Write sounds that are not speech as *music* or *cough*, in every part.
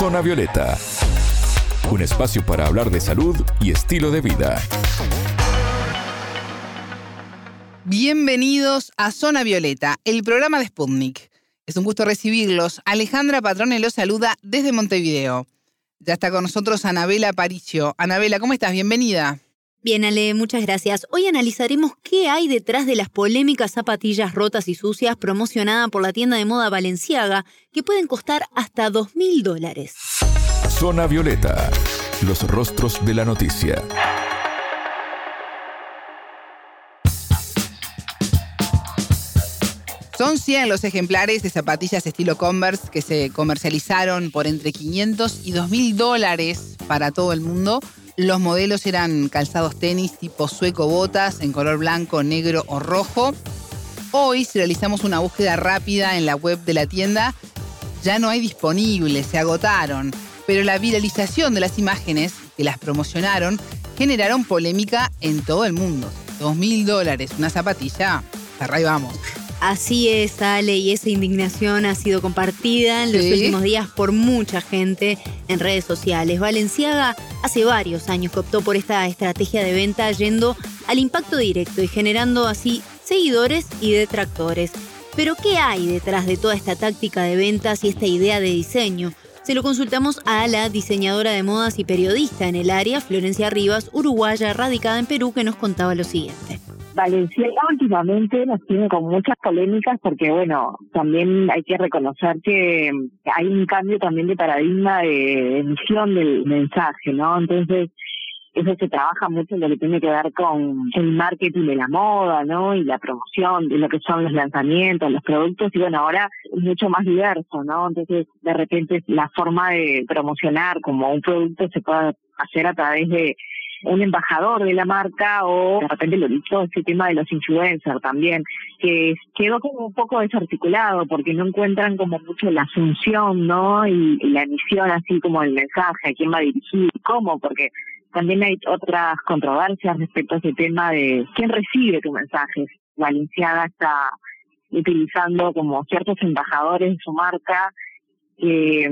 Zona Violeta, un espacio para hablar de salud y estilo de vida. Bienvenidos a Zona Violeta, el programa de Sputnik. Es un gusto recibirlos. Alejandra Patrone los saluda desde Montevideo. Ya está con nosotros Anabela Paricio. Anabela, ¿cómo estás? Bienvenida. Bien, Ale, muchas gracias. Hoy analizaremos qué hay detrás de las polémicas zapatillas rotas y sucias promocionadas por la tienda de moda Valenciaga, que pueden costar hasta 2 mil dólares. Zona Violeta, los rostros de la noticia. Son 100 los ejemplares de zapatillas estilo Converse que se comercializaron por entre 500 y 2 mil dólares para todo el mundo los modelos eran calzados tenis tipo sueco botas en color blanco, negro o rojo. Hoy, si realizamos una búsqueda rápida en la web de la tienda, ya no hay disponibles, se agotaron. Pero la viralización de las imágenes que las promocionaron generaron polémica en todo el mundo. Dos mil dólares, una zapatilla, hasta vamos. Así es, Ale, y esa indignación ha sido compartida en los últimos días por mucha gente en redes sociales. Valenciaga hace varios años que optó por esta estrategia de venta yendo al impacto directo y generando así seguidores y detractores. Pero ¿qué hay detrás de toda esta táctica de ventas y esta idea de diseño? Se lo consultamos a la diseñadora de modas y periodista en el área, Florencia Rivas, uruguaya radicada en Perú, que nos contaba lo siguiente. Valenciaga últimamente nos tiene con muchas polémicas porque, bueno, también hay que reconocer que hay un cambio también de paradigma de emisión del mensaje, ¿no? Entonces, eso se trabaja mucho en lo que tiene que ver con el marketing de la moda, ¿no? Y la promoción de lo que son los lanzamientos, los productos, y bueno, ahora es mucho más diverso, ¿no? Entonces, de repente, la forma de promocionar como un producto se puede hacer a través de un embajador de la marca o de repente lo dicho ese tema de los influencers también, que quedó como un poco desarticulado porque no encuentran como mucho la función, ¿no? Y, la emisión así como el mensaje, a quién va a dirigir, cómo, porque también hay otras controversias respecto a ese tema de quién recibe tu mensaje. Valenciaga está utilizando como ciertos embajadores de su marca que,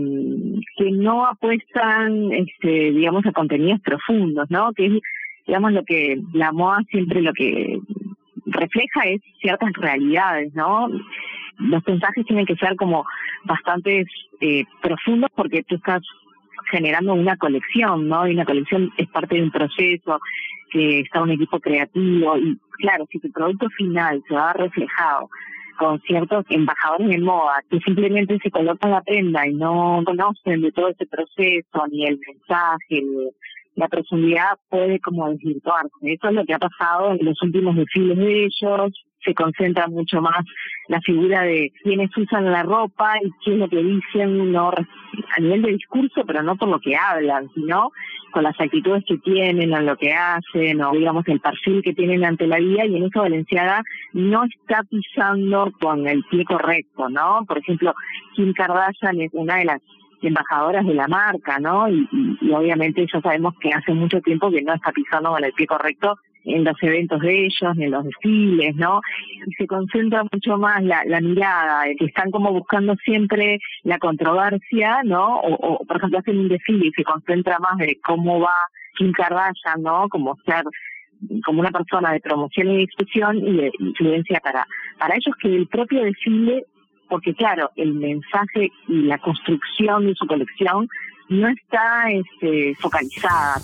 que no apuestan, este, digamos, a contenidos profundos, ¿no? Que es, digamos, lo que la moda siempre lo que refleja es ciertas realidades, ¿no? Los mensajes tienen que ser como bastante eh, profundos porque tú estás generando una colección, ¿no? Y una colección es parte de un proceso que está un equipo creativo y claro, si tu producto final se va reflejado con ciertos embajadores de moda que simplemente se colocan la prenda y no conocen de todo ese proceso, ni el mensaje, la profundidad puede como desvirtuarse. Eso es lo que ha pasado en los últimos desfiles de ellos, se concentra mucho más la figura de quienes usan la ropa y qué es lo que dicen, a nivel de discurso, pero no por lo que hablan, sino con las actitudes que tienen, en lo que hacen, o digamos el perfil que tienen ante la vida, y en eso Valenciaga no está pisando con el pie correcto, ¿no? Por ejemplo, Kim Kardashian es una de las embajadoras de la marca, ¿no? Y, y, obviamente ya sabemos que hace mucho tiempo que no está pisando con el pie correcto en los eventos de ellos, en los desfiles, ¿no? Y se concentra mucho más la, la mirada, que están como buscando siempre la controversia, ¿no? O, por ejemplo, hacen un desfile y se concentra más de cómo va Kim Kardashian, ¿no? Como ser como una persona de promoción y discusión y de influencia para, para ellos que el propio desfile porque claro, el mensaje y la construcción de su colección no está este, focalizada.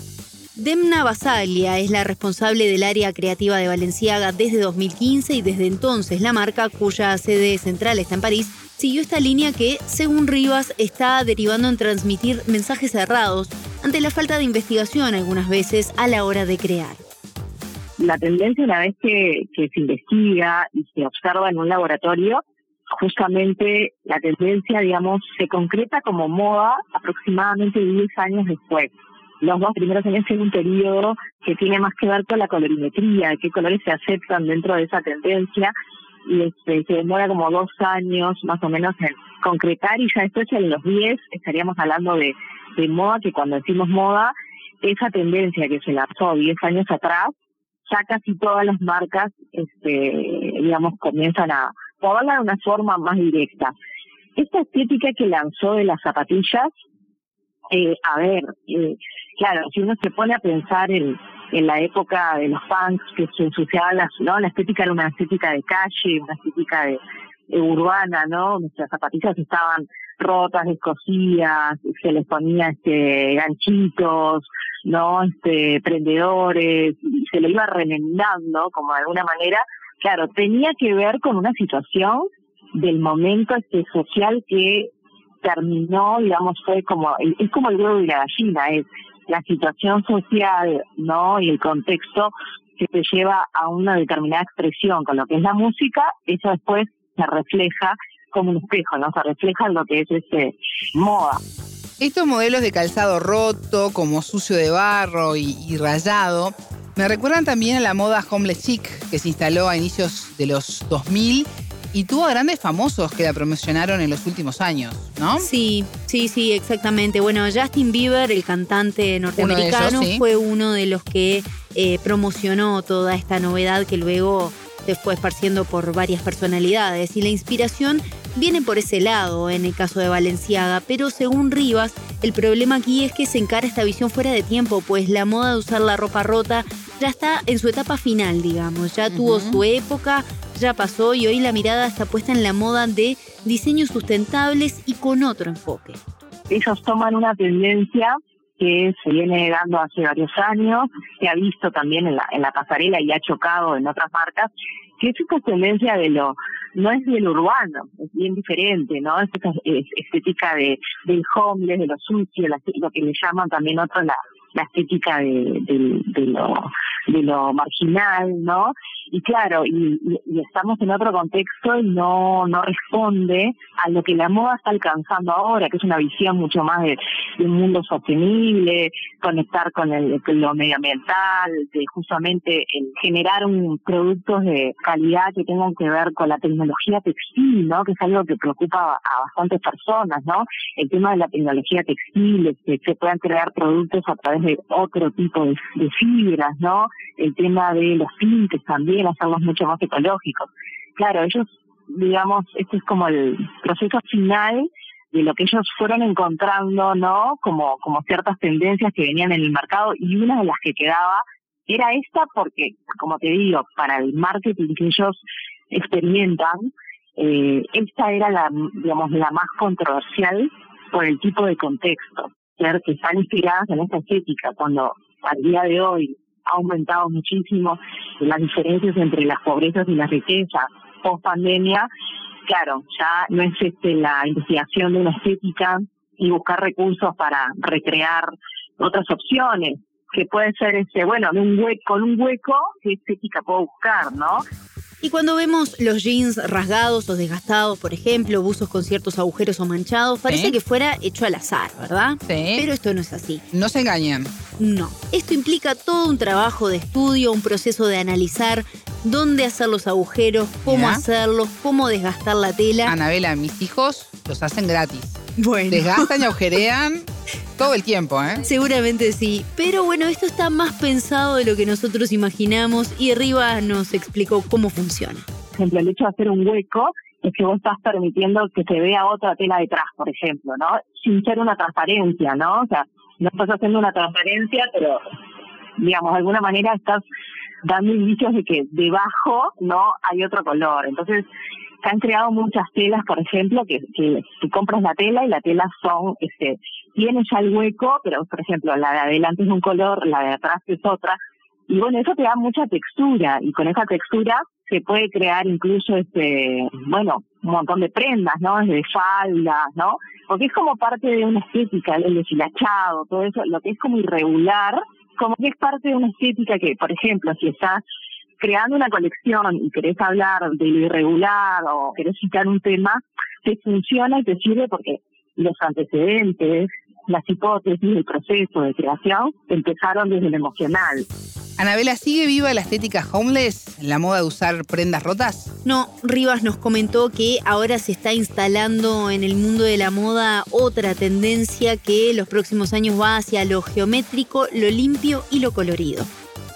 Demna Basaglia es la responsable del área creativa de Valenciaga desde 2015 y desde entonces la marca, cuya sede central está en París, siguió esta línea que, según Rivas, está derivando en transmitir mensajes cerrados ante la falta de investigación algunas veces a la hora de crear. La tendencia una vez que, que se investiga y se observa en un laboratorio justamente la tendencia, digamos, se concreta como moda aproximadamente 10 años después. Los dos primeros años es un periodo que tiene más que ver con la colorimetría, qué colores se aceptan dentro de esa tendencia, y este, se demora como dos años más o menos en concretar, y ya después en los 10 estaríamos hablando de, moda, que cuando decimos moda, esa tendencia que se lanzó 10 años atrás, ya casi todas las marcas, este, digamos, comienzan a, hablar de una forma más directa. Esta estética que lanzó de las zapatillas Eh, a ver, eh, claro, si uno se pone a pensar en, en la época de los punks que se ensuciaban las, ¿no? La estética era una estética de calle, una estética de, urbana, ¿no? Nuestras zapatillas estaban rotas, descosidas, se les ponía este ganchitos, ¿no? Este prendedores, y se le iba remendando como de alguna manera. Claro, tenía que ver con una situación del momento este social que terminó, digamos, fue como, es como el huevo y la gallina, es la situación social, ¿no? Y el contexto que te lleva a una determinada expresión con lo que es la música, eso después se refleja como un espejo, ¿no? Se refleja en lo que es este moda. Estos modelos de calzado roto, como sucio de barro y, rayado, me recuerdan también a la moda homeless chic que se instaló a inicios de los 2000 y tuvo grandes famosos que la promocionaron en los últimos años, ¿no? Sí, sí, sí, exactamente. Bueno, Justin Bieber, el cantante norteamericano, fue uno de los que eh, promocionó toda esta novedad que luego se fue esparciendo por varias personalidades. Y la inspiración viene por ese lado en el caso de Valenciaga, pero según Rivas, el problema aquí es que se encara esta visión fuera de tiempo, pues la moda de usar la ropa rota ya está en su etapa final, digamos, ya tuvo su época, ya pasó y hoy la mirada está puesta en la moda de diseños sustentables y con otro enfoque. Ellos toman una tendencia que se viene dando hace varios años, se ha visto también en la, en la pasarela y ha chocado en otras marcas, que es esta tendencia de lo, no es del urbano, es bien diferente, ¿no? Es esta estética de, del homeless, de lo sucio, lo que le llaman también otros la, la estética de, lo, marginal, ¿no? Y claro, y, estamos en otro contexto y no, no responde a lo que la moda está alcanzando ahora, que es una visión mucho más de, un mundo sostenible, conectar con el, lo medioambiental, de justamente el generar un productos de calidad que tengan que ver con la tecnología textil, ¿no? Que es algo que preocupa a bastantes personas, ¿no? El tema de la tecnología textil, que se puedan crear productos a través de otro tipo de, fibras, ¿no? El tema de los tintes también, hacerlos mucho más ecológicos. Claro, ellos, digamos, este es como el proceso final de lo que ellos fueron encontrando, ¿no? Como, como ciertas tendencias que venían en el mercado y una de las que quedaba era esta porque, como te digo, para el marketing que ellos experimentan, eh, esta era digamos, la más controversial por el tipo de contexto que están inspiradas en esta estética, cuando al día de hoy ha aumentado muchísimo las diferencias entre las pobrezas y las riquezas post pandemia, claro, ya no es este la investigación de una estética y buscar recursos para recrear otras opciones, que puede ser ese, bueno, con un hueco, ¿qué estética puedo buscar, no? Y cuando vemos los jeans rasgados o desgastados, por ejemplo, buzos con ciertos agujeros o manchados, parece que fuera hecho al azar, ¿verdad? Sí. Pero esto no es así. No se engañan. No. Esto implica todo un trabajo de estudio, un proceso de analizar dónde hacer los agujeros, cómo hacerlos, cómo desgastar la tela. Anabela, mis hijos los hacen gratis. Bueno. Desgastan y agujerean *laughs* todo el tiempo, ¿eh? Seguramente sí. Pero bueno, esto está más pensado de lo que nosotros imaginamos y arriba nos explicó cómo funciona. Por ejemplo, el hecho de hacer un hueco es que vos estás permitiendo que se vea otra tela detrás, por ejemplo, ¿no? Sin ser una transparencia, ¿no? O sea, no estás haciendo una transparencia, pero, digamos, de alguna manera estás dando indicios de que debajo no hay otro color. Entonces, se han creado muchas telas, por ejemplo, que, que tú compras la tela y la tela son, este, tiene ya el hueco, pero por ejemplo, la de adelante es un color, la de atrás es otra. Y bueno, eso te da mucha textura y con esa textura se puede crear incluso, este, bueno, un montón de prendas, ¿no? Desde faldas, ¿no? Porque es como parte de una estética, el deshilachado, todo eso, lo que es como irregular, como que es parte de una estética que, por ejemplo, si estás creando una colección y querés hablar de lo irregular o querés citar un tema, te funciona y te sirve porque los antecedentes, las hipótesis, el proceso de creación empezaron desde lo emocional. Anabela, ¿sigue viva la estética homeless, la moda de usar prendas rotas? No, Rivas nos comentó que ahora se está instalando en el mundo de la moda otra tendencia que los próximos años va hacia lo geométrico, lo limpio y lo colorido.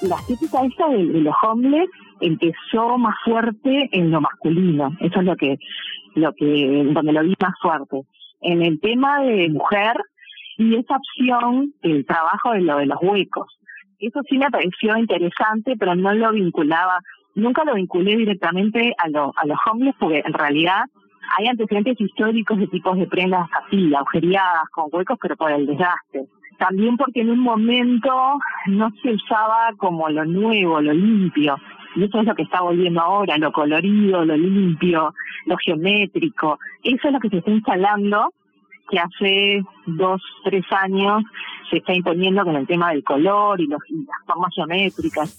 La estética esta de, los homeless empezó más fuerte en lo masculino, eso es lo que, lo que, donde lo vi más fuerte. En el tema de mujer, y esa opción, el trabajo de lo de los huecos. Eso sí me pareció interesante, pero no lo vinculaba, nunca lo vinculé directamente a, lo, a los hombres, porque en realidad hay antecedentes históricos de tipos de prendas así, agujereadas, con huecos, pero por el desgaste. También porque en un momento no se usaba como lo nuevo, lo limpio. Y eso es lo que está volviendo ahora, lo colorido, lo limpio, lo geométrico. Eso es lo que se está instalando, que hace dos, tres años se está imponiendo con el tema del color y, los, y las formas geométricas.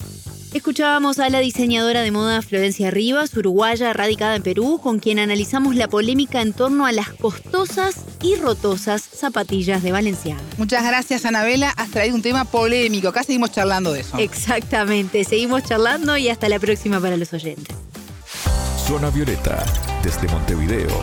Escuchábamos a la diseñadora de moda Florencia Rivas, uruguaya radicada en Perú, con quien analizamos la polémica en torno a las costosas y rotosas zapatillas de Valenciaga. Muchas gracias, Anabela. Has traído un tema polémico. Acá seguimos charlando de eso. Exactamente. Seguimos charlando y hasta la próxima para los oyentes. Zona Violeta, desde Montevideo,